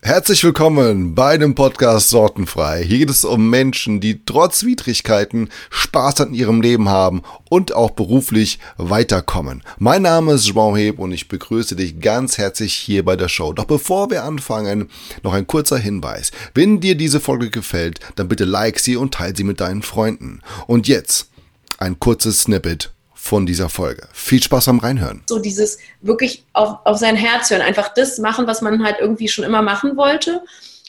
Herzlich willkommen bei dem Podcast Sortenfrei. Hier geht es um Menschen, die trotz Widrigkeiten Spaß an ihrem Leben haben und auch beruflich weiterkommen. Mein Name ist João Heb und ich begrüße dich ganz herzlich hier bei der Show. Doch bevor wir anfangen, noch ein kurzer Hinweis. Wenn dir diese Folge gefällt, dann bitte like sie und teile sie mit deinen Freunden. Und jetzt ein kurzes Snippet von dieser Folge. Viel Spaß beim Reinhören. So dieses wirklich auf, auf sein Herz hören, einfach das machen, was man halt irgendwie schon immer machen wollte.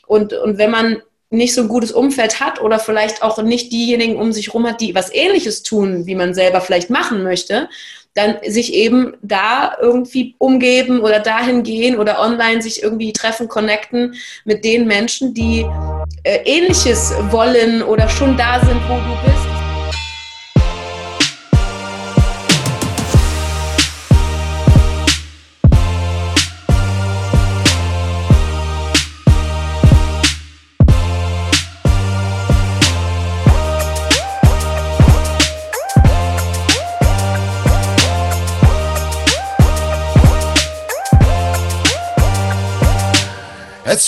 Und, und wenn man nicht so ein gutes Umfeld hat oder vielleicht auch nicht diejenigen um sich herum hat, die was Ähnliches tun, wie man selber vielleicht machen möchte, dann sich eben da irgendwie umgeben oder dahin gehen oder online sich irgendwie treffen, connecten mit den Menschen, die äh, Ähnliches wollen oder schon da sind, wo du bist.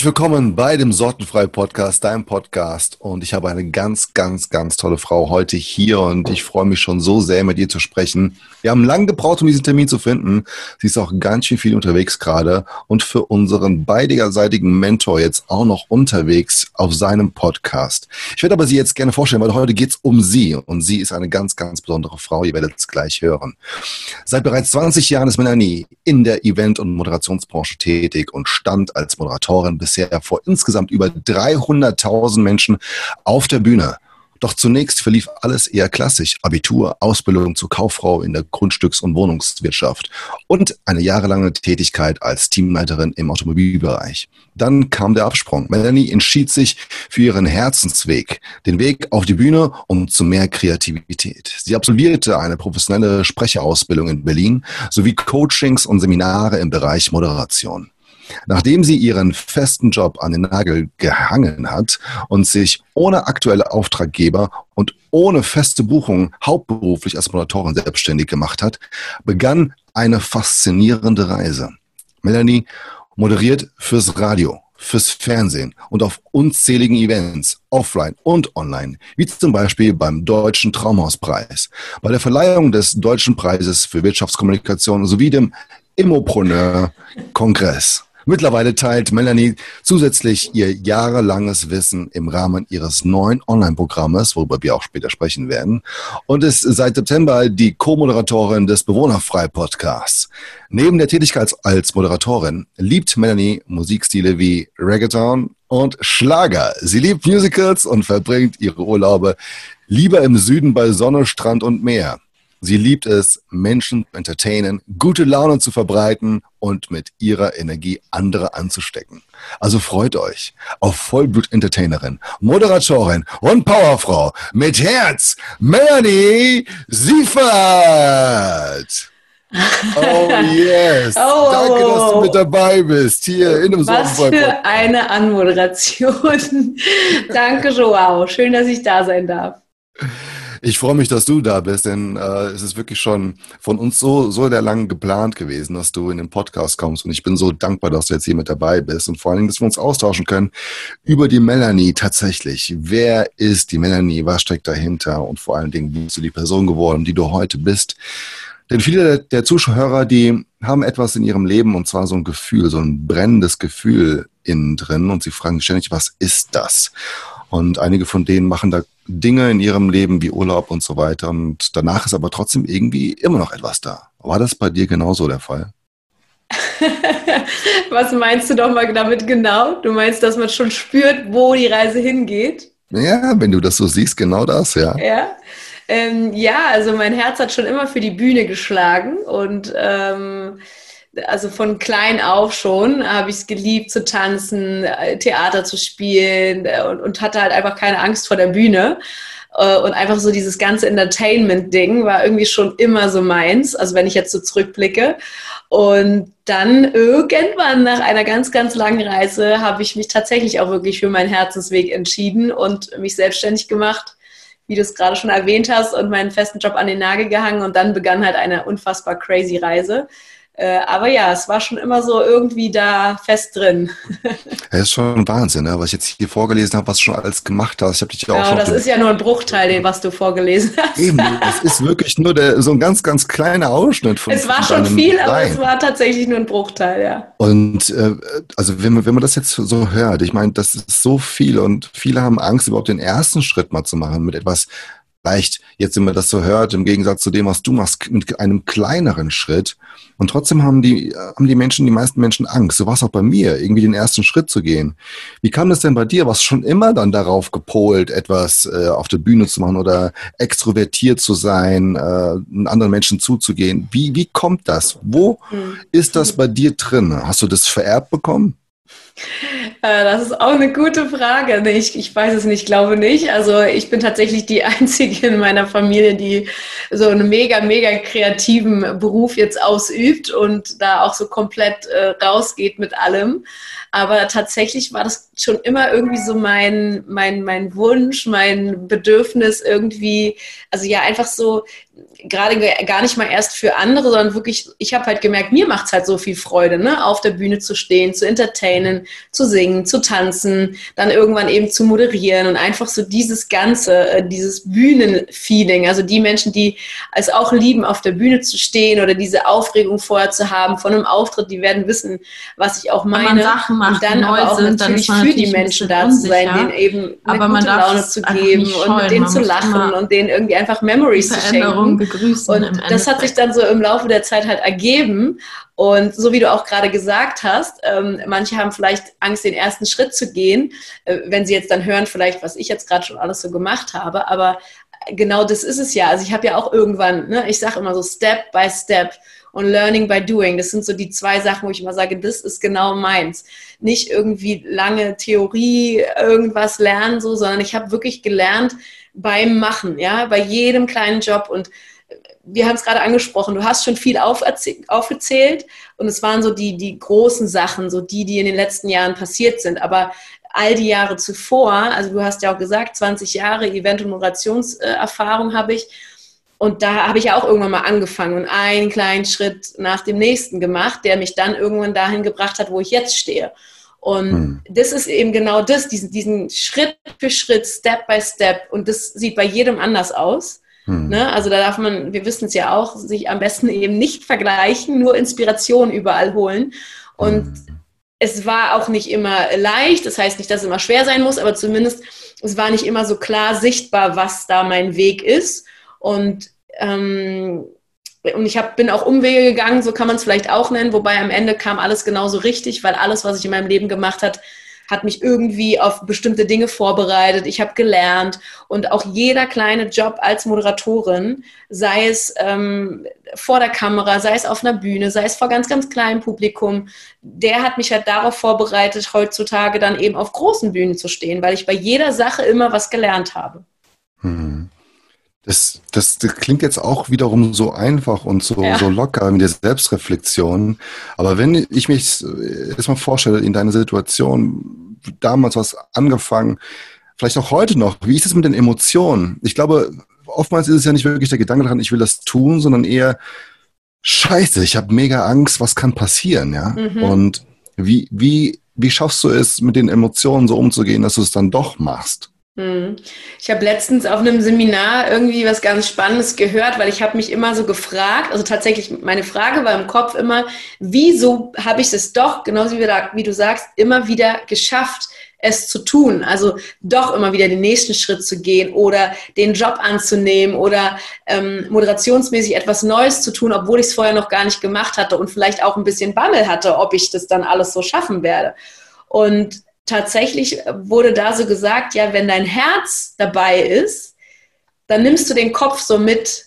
Willkommen bei dem Sortenfrei Podcast, deinem Podcast. Und ich habe eine ganz, ganz, ganz tolle Frau heute hier und ich freue mich schon so sehr, mit ihr zu sprechen. Wir haben lange gebraucht, um diesen Termin zu finden. Sie ist auch ganz schön viel unterwegs gerade und für unseren beiderseitigen Mentor jetzt auch noch unterwegs auf seinem Podcast. Ich werde aber sie jetzt gerne vorstellen, weil heute geht es um sie und sie ist eine ganz, ganz besondere Frau. Ihr werdet es gleich hören. Seit bereits 20 Jahren ist Melanie in der Event- und Moderationsbranche tätig und stand als Moderatorin bisher vor insgesamt über 300.000 Menschen auf der Bühne. Doch zunächst verlief alles eher klassisch. Abitur, Ausbildung zur Kauffrau in der Grundstücks- und Wohnungswirtschaft und eine jahrelange Tätigkeit als Teamleiterin im Automobilbereich. Dann kam der Absprung. Melanie entschied sich für ihren Herzensweg, den Weg auf die Bühne und zu mehr Kreativität. Sie absolvierte eine professionelle Sprecherausbildung in Berlin sowie Coachings und Seminare im Bereich Moderation. Nachdem sie ihren festen Job an den Nagel gehangen hat und sich ohne aktuelle Auftraggeber und ohne feste Buchung hauptberuflich als Moderatorin selbstständig gemacht hat, begann eine faszinierende Reise. Melanie moderiert fürs Radio, fürs Fernsehen und auf unzähligen Events, offline und online, wie zum Beispiel beim Deutschen Traumhauspreis, bei der Verleihung des Deutschen Preises für Wirtschaftskommunikation sowie dem Immopreneur-Kongress. Mittlerweile teilt Melanie zusätzlich ihr jahrelanges Wissen im Rahmen ihres neuen Online-Programmes, worüber wir auch später sprechen werden, und ist seit September die Co-Moderatorin des Bewohnerfrei-Podcasts. Neben der Tätigkeit als Moderatorin liebt Melanie Musikstile wie Reggaeton und Schlager. Sie liebt Musicals und verbringt ihre Urlaube lieber im Süden bei Sonne, Strand und Meer. Sie liebt es, Menschen zu entertainen, gute Laune zu verbreiten und mit ihrer Energie andere anzustecken. Also freut euch auf Vollblut-Entertainerin, Moderatorin und Powerfrau mit Herz, Melanie Siefert. Oh yes. Oh, Danke, dass du mit dabei bist hier in dem Was für eine Anmoderation. Danke, Joao. Schön, dass ich da sein darf. Ich freue mich, dass du da bist, denn äh, es ist wirklich schon von uns so, so der lang geplant gewesen, dass du in den Podcast kommst. Und ich bin so dankbar, dass du jetzt hier mit dabei bist und vor allen Dingen, dass wir uns austauschen können über die Melanie tatsächlich. Wer ist die Melanie? Was steckt dahinter? Und vor allen Dingen, wie bist du die Person geworden, die du heute bist? Denn viele der Zuschauer, die haben etwas in ihrem Leben und zwar so ein Gefühl, so ein brennendes Gefühl innen drin und sie fragen ständig, was ist das? Und einige von denen machen da Dinge in ihrem Leben wie Urlaub und so weiter. Und danach ist aber trotzdem irgendwie immer noch etwas da. War das bei dir genauso der Fall? Was meinst du doch mal damit genau? Du meinst, dass man schon spürt, wo die Reise hingeht? Ja, wenn du das so siehst, genau das, ja. Ja, ähm, ja also mein Herz hat schon immer für die Bühne geschlagen und ähm, also von klein auf schon habe ich es geliebt zu tanzen, äh, Theater zu spielen äh, und, und, hatte halt einfach keine Angst vor der Bühne. Äh, und einfach so dieses ganze Entertainment-Ding war irgendwie schon immer so meins, also wenn ich jetzt so zurückblicke. Und dann irgendwann nach einer ganz, ganz langen Reise habe ich mich tatsächlich auch wirklich für meinen Herzensweg entschieden und mich selbstständig gemacht, wie du es gerade schon erwähnt hast, und meinen festen Job an den Nagel gehangen. Und dann begann halt eine unfassbar crazy Reise Äh, aber ja, es war schon immer so irgendwie da fest drin. Das ist schon Wahnsinn, ne? was ich jetzt hier vorgelesen habe, was du schon alles gemacht hast. Ich habe dich ja auch schon das ist ja nur ein Bruchteil, was du vorgelesen hast. Eben, es ist wirklich nur der, so ein ganz, ganz kleiner Ausschnitt von Es war schon viel, Rein. aber es war tatsächlich nur ein Bruchteil, ja. Und äh, also wenn man, wenn man das jetzt so hört, ich meine, das ist so viel und viele haben Angst, überhaupt den ersten Schritt mal zu machen mit etwas, vielleicht jetzt, wenn man das so hört, im Gegensatz zu dem, was du machst, mit einem kleineren Schritt. Und trotzdem haben die, haben die Menschen, die meisten Menschen Angst. So war es auch bei mir, irgendwie den ersten Schritt zu gehen. Wie kam das denn bei dir? Was schon immer dann darauf gepolt, etwas äh, auf der Bühne zu machen oder extrovertiert zu sein, äh, anderen Menschen zuzugehen? Wie, wie kommt das? Wo hm. ist das bei dir drin? Hast du das vererbt bekommen? Äh, das ist auch eine gute Frage. Ich, ich weiß es nicht, glaube nicht. Also ich bin tatsächlich die Einzige in meiner Familie, die so einen mega, mega kreativen Beruf jetzt ausübt und da auch so komplett äh, rausgeht mit allem. Aber tatsächlich war das schon immer irgendwie so mein, mein, mein Wunsch, mein Bedürfnis irgendwie, also ja, einfach so gerade gar nicht mal erst für andere, sondern wirklich, ich habe halt gemerkt, mir macht es halt so viel Freude, ne? auf der Bühne zu stehen, zu entertainen, zu singen, zu tanzen, dann irgendwann eben zu moderieren und einfach so dieses ganze, äh, dieses Bühnenfeeling, also die Menschen, die es auch lieben, auf der Bühne zu stehen oder diese Aufregung vorher zu haben von einem Auftritt, die werden wissen, was ich auch meine. Sachen macht, und dann aber auch sind, natürlich für die Menschen da zu sein, denen eben eine aber gute Laune zu geben und mit denen zu lachen und denen irgendwie einfach Memories zu schenken begrüßen. Und das hat sich dann so im Laufe der Zeit halt ergeben. Und so wie du auch gerade gesagt hast, ähm, manche haben vielleicht Angst, den ersten Schritt zu gehen, äh, wenn sie jetzt dann hören, vielleicht, was ich jetzt gerade schon alles so gemacht habe. Aber genau das ist es ja. Also ich habe ja auch irgendwann, ne, ich sage immer so Step by Step und Learning by Doing. Das sind so die zwei Sachen, wo ich immer sage, das ist genau meins. Nicht irgendwie lange Theorie, irgendwas lernen, so, sondern ich habe wirklich gelernt beim Machen, ja, bei jedem kleinen Job und wir haben es gerade angesprochen, du hast schon viel aufgezählt und es waren so die, die großen Sachen, so die, die in den letzten Jahren passiert sind. Aber all die Jahre zuvor, also du hast ja auch gesagt, 20 Jahre Event- und Moderationserfahrung habe ich. Und da habe ich ja auch irgendwann mal angefangen und einen kleinen Schritt nach dem nächsten gemacht, der mich dann irgendwann dahin gebracht hat, wo ich jetzt stehe. Und hm. das ist eben genau das, diesen, diesen Schritt für Schritt, Step by Step. Und das sieht bei jedem anders aus. Hm. Ne? Also da darf man, wir wissen es ja auch, sich am besten eben nicht vergleichen, nur Inspiration überall holen. Und hm. es war auch nicht immer leicht, das heißt nicht, dass es immer schwer sein muss, aber zumindest es war nicht immer so klar sichtbar, was da mein Weg ist. Und ähm, und ich hab, bin auch Umwege gegangen, so kann man es vielleicht auch nennen, wobei am Ende kam alles genauso richtig, weil alles, was ich in meinem Leben gemacht hat, hat mich irgendwie auf bestimmte Dinge vorbereitet. Ich habe gelernt und auch jeder kleine Job als Moderatorin, sei es ähm, vor der Kamera, sei es auf einer Bühne, sei es vor ganz, ganz kleinem Publikum, der hat mich halt darauf vorbereitet, heutzutage dann eben auf großen Bühnen zu stehen, weil ich bei jeder Sache immer was gelernt habe. Hm. Das, das, das klingt jetzt auch wiederum so einfach und so, ja. so locker mit der Selbstreflexion. Aber wenn ich mich erstmal vorstelle, in deiner Situation, damals was angefangen, vielleicht auch heute noch, wie ist es mit den Emotionen? Ich glaube, oftmals ist es ja nicht wirklich der Gedanke daran, ich will das tun, sondern eher, scheiße, ich habe mega Angst, was kann passieren, ja? Mhm. Und wie, wie, wie schaffst du es, mit den Emotionen so umzugehen, dass du es dann doch machst? Hm. Ich habe letztens auf einem Seminar irgendwie was ganz Spannendes gehört, weil ich habe mich immer so gefragt, also tatsächlich meine Frage war im Kopf immer, wieso habe ich es doch, genauso wie, wie du sagst, immer wieder geschafft, es zu tun. Also doch immer wieder den nächsten Schritt zu gehen oder den Job anzunehmen oder ähm, moderationsmäßig etwas Neues zu tun, obwohl ich es vorher noch gar nicht gemacht hatte und vielleicht auch ein bisschen Bammel hatte, ob ich das dann alles so schaffen werde. Und tatsächlich wurde da so gesagt, ja, wenn dein Herz dabei ist, dann nimmst du den Kopf so mit.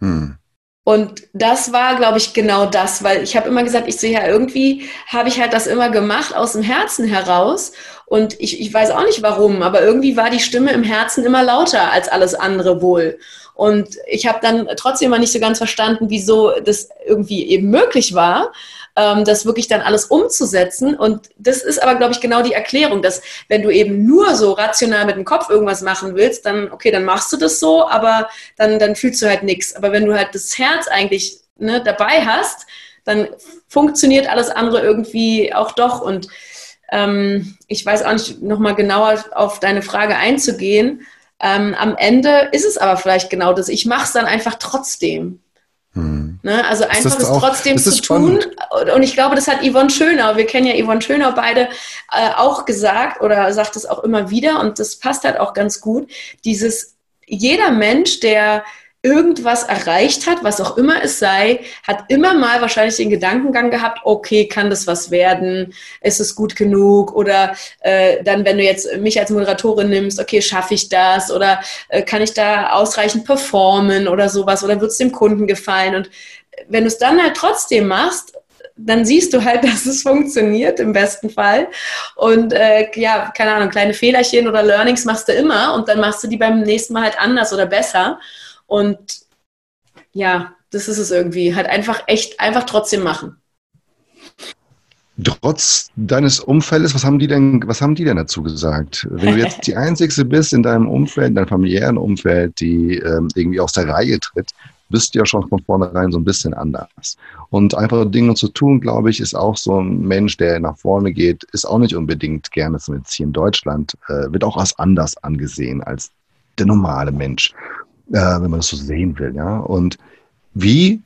Hm. Und das war, glaube ich, genau das, weil ich habe immer gesagt, ich sehe ja irgendwie, habe ich halt das immer gemacht aus dem Herzen heraus. Und ich, ich weiß auch nicht warum, aber irgendwie war die Stimme im Herzen immer lauter als alles andere wohl. Und ich habe dann trotzdem mal nicht so ganz verstanden, wieso das irgendwie eben möglich war ähm, das wirklich dann alles umzusetzen. Und das ist aber, glaube ich, genau die Erklärung, dass wenn du eben nur so rational mit dem Kopf irgendwas machen willst, dann, okay, dann machst du das so, aber dann, dann fühlst du halt nichts. Aber wenn du halt das Herz eigentlich ne, dabei hast, dann funktioniert alles andere irgendwie auch doch. Und ähm, ich weiß auch nicht, nochmal genauer auf deine Frage einzugehen. Ähm, am Ende ist es aber vielleicht genau das. Ich mache es dann einfach trotzdem. Hm. Ne? Also einfach es trotzdem zu tun. Und ich glaube, das hat Yvonne Schönau, wir kennen ja Yvonne Schönau beide, äh, auch gesagt oder sagt es auch immer wieder und das passt halt auch ganz gut. Dieses, jeder Mensch, der irgendwas erreicht hat, was auch immer es sei, hat immer mal wahrscheinlich den Gedankengang gehabt, okay, kann das was werden? Ist es gut genug? Oder äh, dann, wenn du jetzt mich als Moderatorin nimmst, okay, schaffe ich das? Oder äh, kann ich da ausreichend performen oder sowas? Oder wird es dem Kunden gefallen? Und wenn du es dann halt trotzdem machst, dann siehst du halt, dass es funktioniert im besten Fall. Und äh, ja, keine Ahnung, kleine Fehlerchen oder Learnings machst du immer und dann machst du die beim nächsten Mal halt anders oder besser. Und ja, das ist es irgendwie. Halt einfach echt, einfach trotzdem machen. Trotz deines Umfeldes, was haben die denn, was haben die denn dazu gesagt? Wenn du jetzt die Einzige bist in deinem Umfeld, in deinem familiären Umfeld, die ähm, irgendwie aus der Reihe tritt, bist du ja schon von vornherein so ein bisschen anders. Und einfach Dinge zu tun, glaube ich, ist auch so ein Mensch, der nach vorne geht, ist auch nicht unbedingt gerne, zumindest hier in Deutschland, äh, wird auch als anders angesehen als der normale Mensch äh, wenn man das so sehen will. Ja? Und wie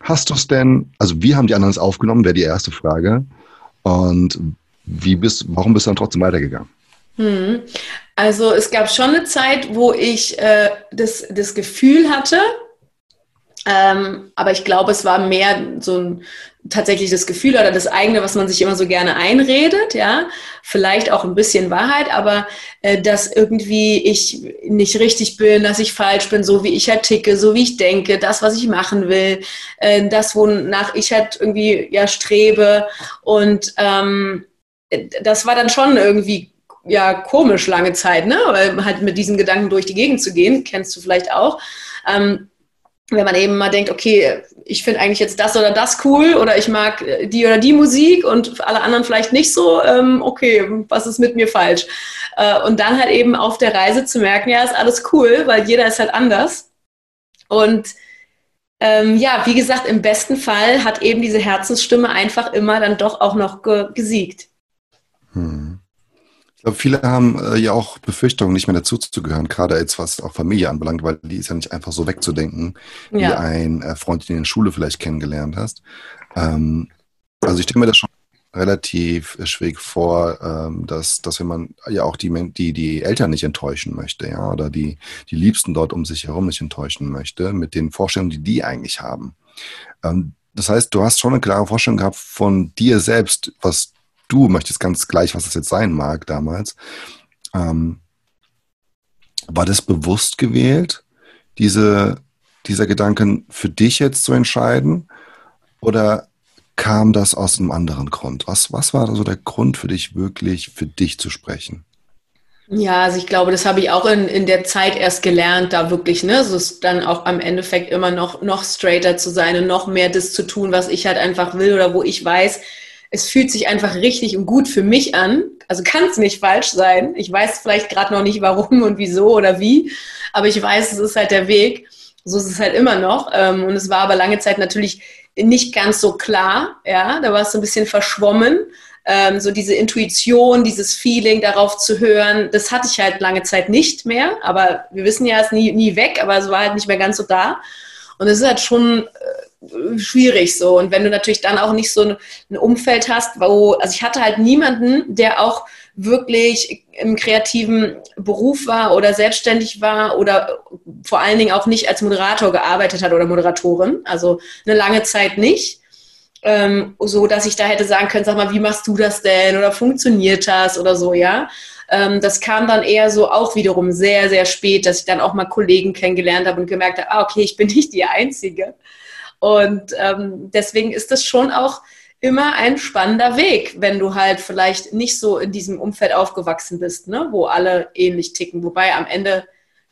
hast du es denn, also wie haben die anderen es aufgenommen, wäre die erste Frage. Und wie bist, warum bist du dann trotzdem weitergegangen? Hm. Also es gab schon eine Zeit, wo ich äh, das, das Gefühl hatte, ähm, aber ich glaube, es war mehr so ein tatsächlich das Gefühl oder das eigene, was man sich immer so gerne einredet, ja, vielleicht auch ein bisschen Wahrheit, aber äh, dass irgendwie ich nicht richtig bin, dass ich falsch bin, so wie ich halt ticke, so wie ich denke, das, was ich machen will, äh, das, wonach ich halt irgendwie ja strebe. Und ähm, das war dann schon irgendwie ja komisch lange Zeit, ne, weil halt mit diesen Gedanken durch die Gegend zu gehen, kennst du vielleicht auch. Ähm, wenn man eben mal denkt, okay, ich finde eigentlich jetzt das oder das cool oder ich mag äh, die oder die Musik und alle anderen vielleicht nicht so, ähm, okay, was ist mit mir falsch? Äh, und dann halt eben auf der Reise zu merken, ja, ist alles cool, weil jeder ist halt anders. Und ähm, ja, wie gesagt, im besten Fall hat eben diese Herzensstimme einfach immer dann doch auch noch ge gesiegt. Hm glaube, viele haben äh, ja auch Befürchtungen, nicht mehr dazuzugehören, gerade jetzt was auch Familie anbelangt, weil die ist ja nicht einfach so wegzudenken, ja. wie ein äh, Freund, den du in der Schule vielleicht kennengelernt hast. Ähm, also ich stelle mir das schon relativ äh, schwierig vor, ähm, dass, dass wenn man ja auch die, die, die Eltern nicht enttäuschen möchte, ja, oder die, die Liebsten dort um sich herum nicht enttäuschen möchte, mit den Vorstellungen, die die eigentlich haben. Ähm, das heißt, du hast schon eine klare Vorstellung gehabt von dir selbst, was du möchtest ganz gleich, was das jetzt sein mag damals. Ähm, war das bewusst gewählt, diese, dieser Gedanken für dich jetzt zu entscheiden? Oder kam das aus einem anderen Grund? Was, was war also der Grund für dich, wirklich für dich zu sprechen? Ja, also ich glaube, das habe ich auch in, in der Zeit erst gelernt, da wirklich, ne, so ist dann auch am Endeffekt immer noch, noch straighter zu sein und noch mehr das zu tun, was ich halt einfach will oder wo ich weiß, es fühlt sich einfach richtig und gut für mich an. Also kann es nicht falsch sein. Ich weiß vielleicht gerade noch nicht, warum und wieso oder wie, aber ich weiß, es ist halt der Weg. So ist es halt immer noch. Ähm, und es war aber lange Zeit natürlich nicht ganz so klar. Ja, da war es so ein bisschen verschwommen. Ähm, so diese Intuition, dieses Feeling darauf zu hören, das hatte ich halt lange Zeit nicht mehr. Aber wir wissen ja, es ist nie, nie weg, aber es war halt nicht mehr ganz so da. Und es ist halt schon äh, schwierig so. Und wenn du natürlich dann auch nicht so ein, ein, Umfeld hast, wo, also ich hatte halt niemanden, der auch wirklich im kreativen Beruf war oder selbstständig war oder vor allen Dingen auch nicht als Moderator gearbeitet hat oder Moderatorin. Also eine lange Zeit nicht. Ähm, so dass ich da hätte sagen können, sag mal, wie machst du das denn oder funktioniert das oder so, ja. Ähm, das kam dann eher so auch wiederum sehr, sehr spät, dass ich dann auch mal Kollegen kennengelernt habe und gemerkt habe, ah, okay, ich bin nicht die Einzige. Und ähm, deswegen ist das schon auch immer ein spannender Weg, wenn du halt vielleicht nicht so in diesem Umfeld aufgewachsen bist, ne? wo alle ähnlich ticken. Wobei am Ende,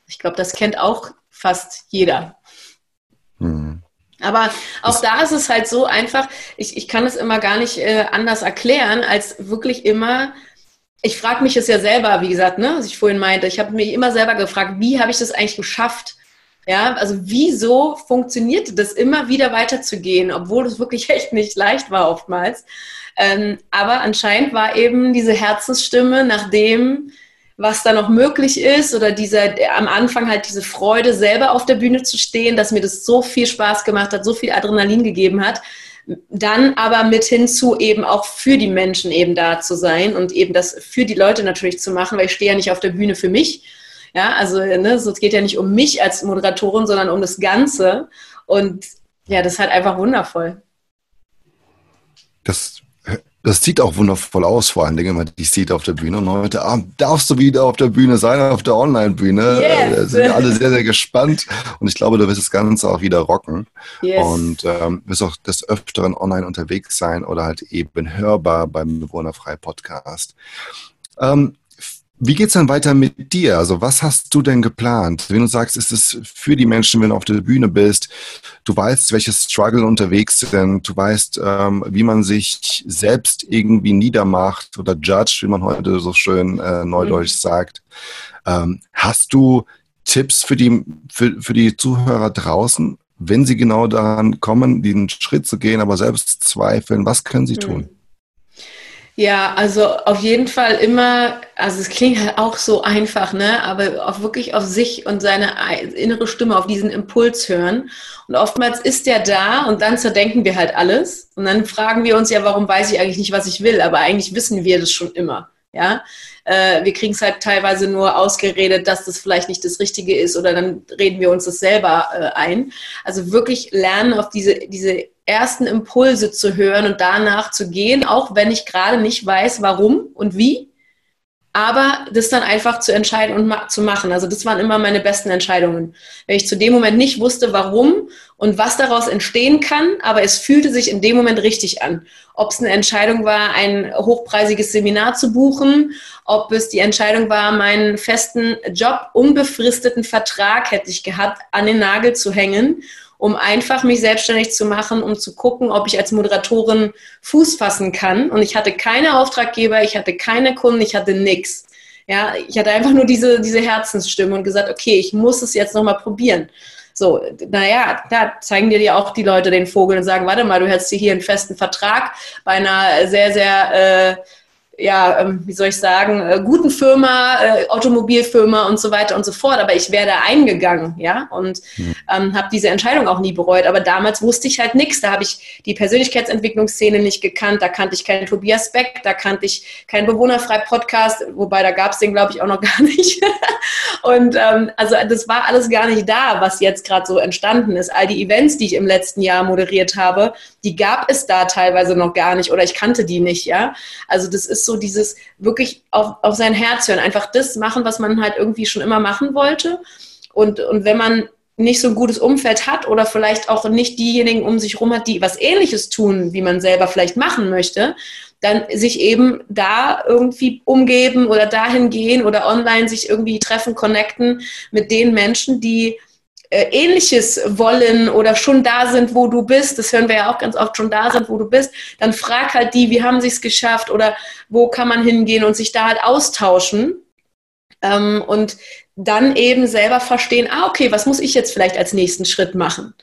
ich glaube, das kennt auch fast jeder. Mhm. Aber auch da ist es halt so einfach, ich, ich kann es immer gar nicht äh, anders erklären, als wirklich immer, ich frage mich es ja selber, wie gesagt, ne, was ich vorhin meinte, ich habe mich immer selber gefragt, wie habe ich das eigentlich geschafft, Ja, also wieso funktionierte das immer wieder weiterzugehen, obwohl es wirklich echt nicht leicht war oftmals. Ähm, aber anscheinend war eben diese Herzensstimme nach dem, was da noch möglich ist oder dieser am Anfang halt diese Freude selber auf der Bühne zu stehen, dass mir das so viel Spaß gemacht hat, so viel Adrenalin gegeben hat, dann aber mit hinzu eben auch für die Menschen eben da zu sein und eben das für die Leute natürlich zu machen, weil ich stehe ja nicht auf der Bühne für mich. Ja, also ne, es geht ja nicht um mich als Moderatorin, sondern um das Ganze. Und ja, das ist halt einfach wundervoll. Das das sieht auch wundervoll aus, vor allen Dingen, wenn man dich sieht auf der Bühne. Und heute Abend darfst du wieder auf der Bühne sein, auf der Online-Bühne. Yes. Da sind alle sehr, sehr gespannt. Und ich glaube, du wirst das Ganze auch wieder rocken. Yes. Und ähm, wirst auch des Öfteren online unterwegs sein oder halt eben hörbar beim Bewohnerfrei Podcast. Ähm, wie geht's dann weiter mit dir? Also was hast du denn geplant? Wenn du sagst, ist es für die Menschen, wenn du auf der Bühne bist, du weißt, welche Struggle unterwegs sind, du weißt, ähm, wie man sich selbst irgendwie niedermacht oder judge, wie man heute so schön äh, neudeutsch mhm. sagt. Ähm, hast du Tipps für die, für, für die Zuhörer draußen, wenn sie genau daran kommen, diesen Schritt zu gehen, aber selbst zweifeln, was können sie mhm. tun? Ja, also auf jeden Fall immer, also es klingt halt auch so einfach, ne? Aber auch wirklich auf sich und seine innere Stimme, auf diesen Impuls hören. Und oftmals ist der da und dann zerdenken wir halt alles. Und dann fragen wir uns ja, warum weiß ich eigentlich nicht, was ich will? Aber eigentlich wissen wir das schon immer. Ja, äh, wir kriegen es halt teilweise nur ausgeredet, dass das vielleicht nicht das Richtige ist oder dann reden wir uns das selber äh, ein. Also wirklich lernen, auf diese, diese ersten Impulse zu hören und danach zu gehen, auch wenn ich gerade nicht weiß, warum und wie aber das dann einfach zu entscheiden und ma zu machen. Also das waren immer meine besten Entscheidungen. Wenn ich zu dem Moment nicht wusste, warum und was daraus entstehen kann, aber es fühlte sich in dem Moment richtig an. Ob es eine Entscheidung war, ein hochpreisiges Seminar zu buchen, ob es die Entscheidung war, meinen festen Job, unbefristeten Vertrag hätte ich gehabt, an den Nagel zu hängen um einfach mich selbstständig zu machen, um zu gucken, ob ich als Moderatorin Fuß fassen kann. Und ich hatte keine Auftraggeber, ich hatte keine Kunden, ich hatte nichts. Ja, ich hatte einfach nur diese, diese Herzensstimme und gesagt, okay, ich muss es jetzt nochmal probieren. So, naja, da zeigen dir ja auch die Leute den Vogel und sagen, warte mal, du hättest hier einen festen Vertrag bei einer sehr, sehr äh, ja, ähm, wie soll ich sagen, äh, guten Firma, äh, Automobilfirma und so weiter und so fort. Aber ich wäre da eingegangen, ja, und mhm. ähm, habe diese Entscheidung auch nie bereut. Aber damals wusste ich halt nichts. Da habe ich die Persönlichkeitsentwicklungsszene nicht gekannt. Da kannte ich keinen Tobias Beck, da kannte ich keinen Bewohnerfrei-Podcast, wobei da gab es den, glaube ich, auch noch gar nicht. und ähm, also das war alles gar nicht da, was jetzt gerade so entstanden ist. All die Events, die ich im letzten Jahr moderiert habe, die gab es da teilweise noch gar nicht oder ich kannte die nicht, ja. Also das ist so dieses wirklich auf, auf sein Herz hören, einfach das machen, was man halt irgendwie schon immer machen wollte. Und, und wenn man nicht so ein gutes Umfeld hat oder vielleicht auch nicht diejenigen um sich herum hat, die was Ähnliches tun, wie man selber vielleicht machen möchte, dann sich eben da irgendwie umgeben oder dahin gehen oder online sich irgendwie treffen, connecten mit den Menschen, die Ähnliches wollen oder schon da sind, wo du bist, das hören wir ja auch ganz oft, schon da sind, wo du bist, dann frag halt die, wie haben sie es geschafft oder wo kann man hingehen und sich da halt austauschen. Ähm, und dann eben selber verstehen, ah, okay, was muss ich jetzt vielleicht als nächsten Schritt machen?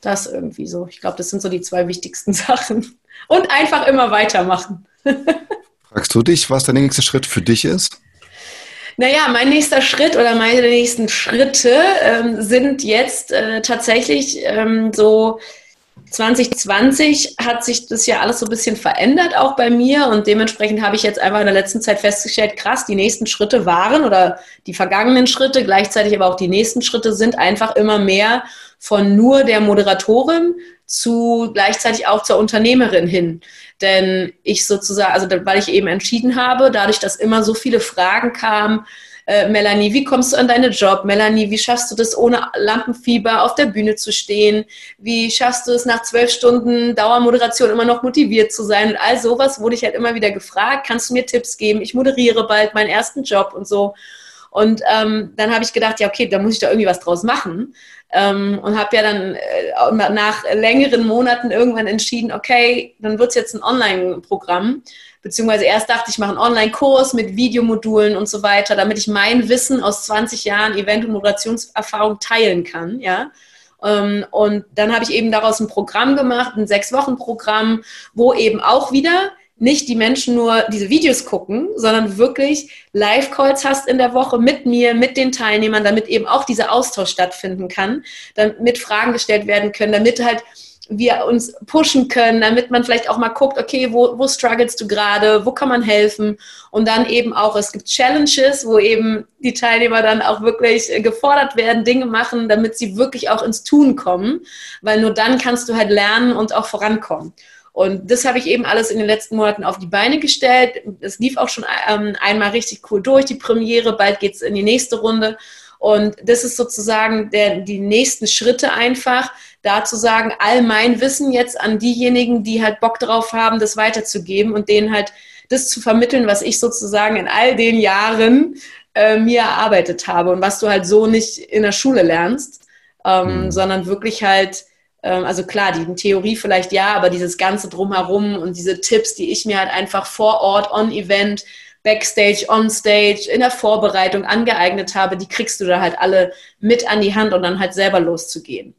Das irgendwie so. Ich glaube, das sind so die zwei wichtigsten Sachen. Und einfach immer weitermachen. Fragst du dich, was der nächste Schritt für dich ist? Naja, mein nächster Schritt oder meine nächsten Schritte ähm, sind jetzt äh, tatsächlich ähm, so 2020 hat sich das ja alles so ein bisschen verändert, auch bei mir. Und dementsprechend habe ich jetzt einfach in der letzten Zeit festgestellt, krass, die nächsten Schritte waren oder die vergangenen Schritte, gleichzeitig aber auch die nächsten Schritte sind einfach immer mehr von nur der Moderatorin zu gleichzeitig auch zur Unternehmerin hin. Denn ich sozusagen, also weil ich eben entschieden habe, dadurch, dass immer so viele Fragen kamen, äh, Melanie, wie kommst du an deinen Job? Melanie, wie schaffst du das ohne Lampenfieber auf der Bühne zu stehen? Wie schaffst du es nach zwölf Stunden Dauermoderation immer noch motiviert zu sein? Und all sowas wurde ich halt immer wieder gefragt. Kannst du mir Tipps geben? Ich moderiere bald meinen ersten Job und so. Und ähm, dann habe ich gedacht, ja, okay, da muss ich da irgendwie was draus machen. Ähm, und habe ja dann äh, nach längeren Monaten irgendwann entschieden, okay, dann wird es jetzt ein Online-Programm. Beziehungsweise erst dachte ich, mache einen Online-Kurs mit Videomodulen und so weiter, damit ich mein Wissen aus 20 Jahren Event- und Moderationserfahrung teilen kann, ja. Ähm, und dann habe ich eben daraus ein Programm gemacht, ein Sechs-Wochen-Programm, wo eben auch wieder nicht die Menschen nur diese Videos gucken, sondern wirklich Live-Calls hast in der Woche mit mir, mit den Teilnehmern, damit eben auch dieser Austausch stattfinden kann, damit Fragen gestellt werden können, damit halt wir uns pushen können, damit man vielleicht auch mal guckt, okay, wo, wo strugglest du gerade, wo kann man helfen? Und dann eben auch, es gibt Challenges, wo eben die Teilnehmer dann auch wirklich gefordert werden, Dinge machen, damit sie wirklich auch ins Tun kommen, weil nur dann kannst du halt lernen und auch vorankommen. Und das habe ich eben alles in den letzten Monaten auf die Beine gestellt. Es lief auch schon ähm, einmal richtig cool durch, die Premiere. Bald geht es in die nächste Runde. Und das ist sozusagen der, die nächsten Schritte einfach, da zu sagen, all mein Wissen jetzt an diejenigen, die halt Bock drauf haben, das weiterzugeben und denen halt das zu vermitteln, was ich sozusagen in all den Jahren äh, mir erarbeitet habe und was du halt so nicht in der Schule lernst, ähm, mhm. sondern wirklich halt also klar, die Theorie vielleicht ja, aber dieses Ganze drumherum und diese Tipps, die ich mir halt einfach vor Ort, on Event, Backstage, Onstage, in der Vorbereitung angeeignet habe, die kriegst du da halt alle mit an die Hand und dann halt selber loszugehen.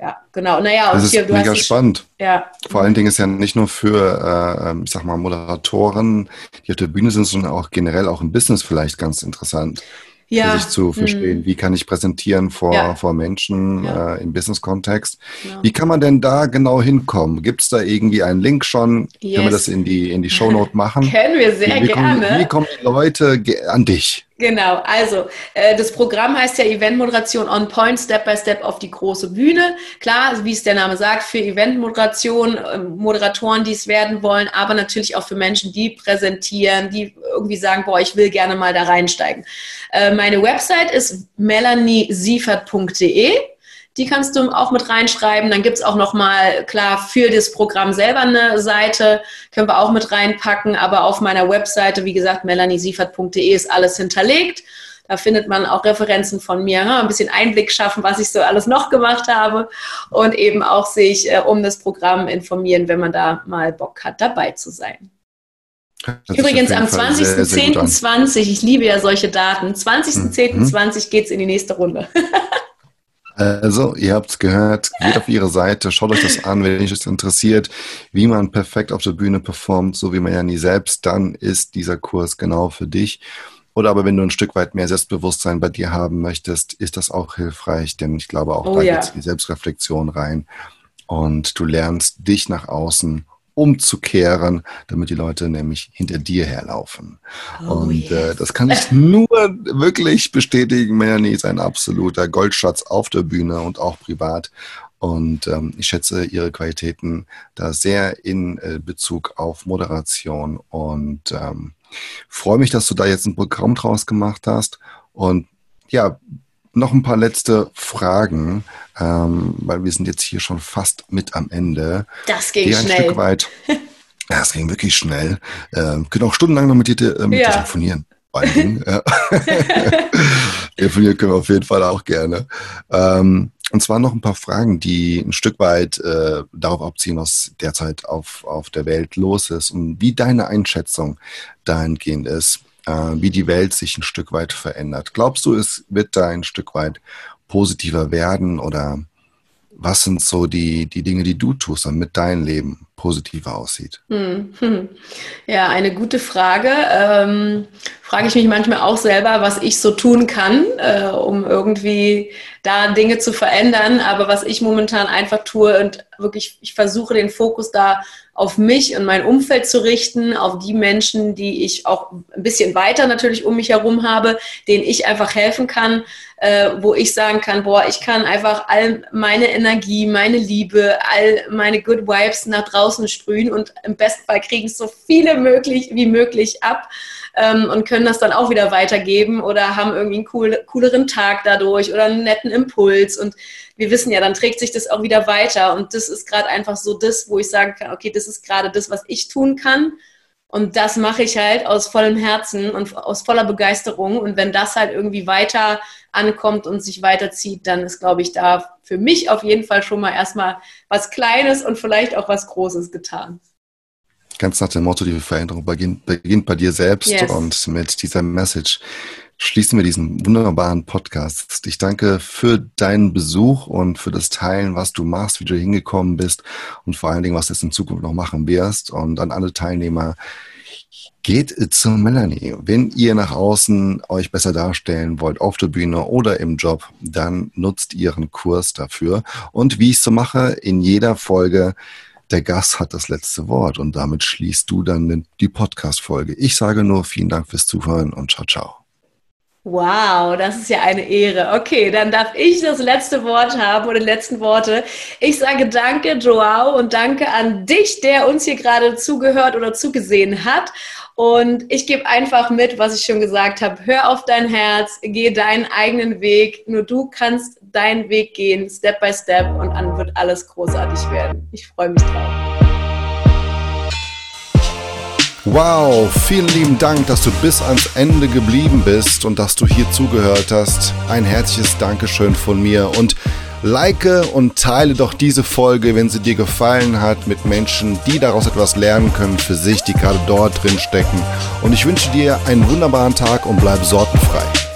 Ja, genau. Naja, das ist mega spannend. Ja. Vor allen Dingen ist ja nicht nur für, äh, ich sag mal, Moderatoren, die auf der Bühne sind, sondern auch generell auch im Business vielleicht ganz interessant ja. für sich zu verstehen. Mhm. Wie kann ich präsentieren vor, ja. vor Menschen ja. äh, im Business-Kontext? Wie kann man denn da genau hinkommen? Gibt es da irgendwie einen Link schon? Yes. Können wir das in die, in die Shownote machen? Können wir sehr wie, wie gerne. Kommen, wie kommen die Leute an dich? Genau, also äh, das Programm heißt ja Eventmoderation on Point, Step by Step auf die große Bühne. Klar, wie es der Name sagt, für Eventmoderation, äh, Moderatoren, die es werden wollen, aber natürlich auch für Menschen, die präsentieren, die irgendwie sagen, boah, ich will gerne mal da reinsteigen. Äh, meine Website ist melaniesiefert.de. Die kannst du auch mit reinschreiben. Dann gibt's auch nochmal, klar, für das Programm selber eine Seite, können wir auch mit reinpacken. Aber auf meiner Webseite, wie gesagt, melaniesiefert.de ist alles hinterlegt. Da findet man auch Referenzen von mir, ne? ein bisschen Einblick schaffen, was ich so alles noch gemacht habe und eben auch sich äh, um das Programm informieren, wenn man da mal Bock hat, dabei zu sein. Übrigens am 20.10.20, ich liebe ja solche Daten, 20.10.20 mhm. geht es in die nächste Runde. Also, ihr habt es gehört, geht auf ihre Seite, schaut euch das an, wenn euch das interessiert, wie man perfekt auf der Bühne performt, so wie man ja nie selbst, dann ist dieser Kurs genau für dich. Oder aber wenn du ein Stück weit mehr Selbstbewusstsein bei dir haben möchtest, ist das auch hilfreich, denn ich glaube auch oh, da ja. geht die Selbstreflexion rein und du lernst dich nach außen umzukehren, damit die Leute nämlich hinter dir herlaufen. Oh, und yes. äh, das kann ich nur wirklich bestätigen. Melanie ist ein absoluter Goldschatz auf der Bühne und auch privat. Und ähm, ich schätze ihre Qualitäten da sehr in äh, Bezug auf Moderation und ähm, freue mich, dass du da jetzt ein Programm draus gemacht hast. Und ja, noch ein paar letzte Fragen, ähm, weil wir sind jetzt hier schon fast mit am Ende. Das ging die ein schnell. Stück weit. Ja, es ging wirklich schnell. Ähm, können auch stundenlang noch mit dir, äh, mit ja. telefonieren. Vor allen Dingen. Ja. telefonieren können wir auf jeden Fall auch gerne. Ähm, und zwar noch ein paar Fragen, die ein Stück weit äh, darauf abziehen, was derzeit auf, auf der Welt los ist und wie deine Einschätzung dahingehend ist wie die Welt sich ein Stück weit verändert. Glaubst du, es wird da ein Stück weit positiver werden oder was sind so die, die Dinge, die du tust, damit dein Leben positiver aussieht? Hm. Ja, eine gute Frage. Ähm, frage ich mich manchmal auch selber, was ich so tun kann, äh, um irgendwie da Dinge zu verändern. Aber was ich momentan einfach tue und wirklich, ich versuche den Fokus da auf mich und mein Umfeld zu richten, auf die Menschen, die ich auch ein bisschen weiter natürlich um mich herum habe, denen ich einfach helfen kann, äh, wo ich sagen kann, boah, ich kann einfach all meine Energie, meine Liebe, all meine Good Vibes nach draußen sprühen und im besten Fall kriegen es so viele möglich wie möglich ab ähm, und können das dann auch wieder weitergeben oder haben irgendwie einen cool, cooleren Tag dadurch oder einen netten Impuls. Und wir wissen ja, dann trägt sich das auch wieder weiter. Und das ist gerade einfach so das, wo ich sagen kann, okay, das ist gerade das, was ich tun kann. Und das mache ich halt aus vollem Herzen und aus voller Begeisterung. Und wenn das halt irgendwie weiter ankommt und sich weiterzieht, dann ist, glaube ich, da für mich auf jeden Fall schon mal erstmal was Kleines und vielleicht auch was Großes getan. Ganz nach dem Motto, die Veränderung beginnt, beginnt bei dir selbst yes. und mit dieser Message schließen wir diesen wunderbaren Podcast. Ich danke für deinen Besuch und für das Teilen, was du machst, wie du hingekommen bist und vor allen Dingen, was du jetzt in Zukunft noch machen wirst. Und an alle Teilnehmer, geht zu Melanie. Wenn ihr nach außen euch besser darstellen wollt, auf der Bühne oder im Job, dann nutzt ihren Kurs dafür. Und wie ich so mache, in jeder Folge der Gast hat das letzte Wort und damit schließt du dann die Podcast-Folge. Ich sage nur vielen Dank fürs Zuhören und ciao, ciao. Wow, das ist ja eine Ehre. Okay, dann darf ich das letzte Wort haben oder die letzten Worte. Ich sage danke, Joao, und danke an dich, der uns hier gerade zugehört oder zugesehen hat. Und ich gebe einfach mit, was ich schon gesagt habe. Hör auf dein Herz, geh deinen eigenen Weg. Nur du kannst deinen Weg gehen, Step by Step, und dann wird alles großartig werden. Ich freue mich drauf. Wow, vielen lieben Dank, dass du bis ans Ende geblieben bist und dass du hier zugehört hast. Ein herzliches Dankeschön von mir und like und teile doch diese Folge, wenn sie dir gefallen hat, mit Menschen, die daraus etwas lernen können für sich, die gerade dort drin stecken. Und ich wünsche dir einen wunderbaren Tag und bleib sorgenfrei.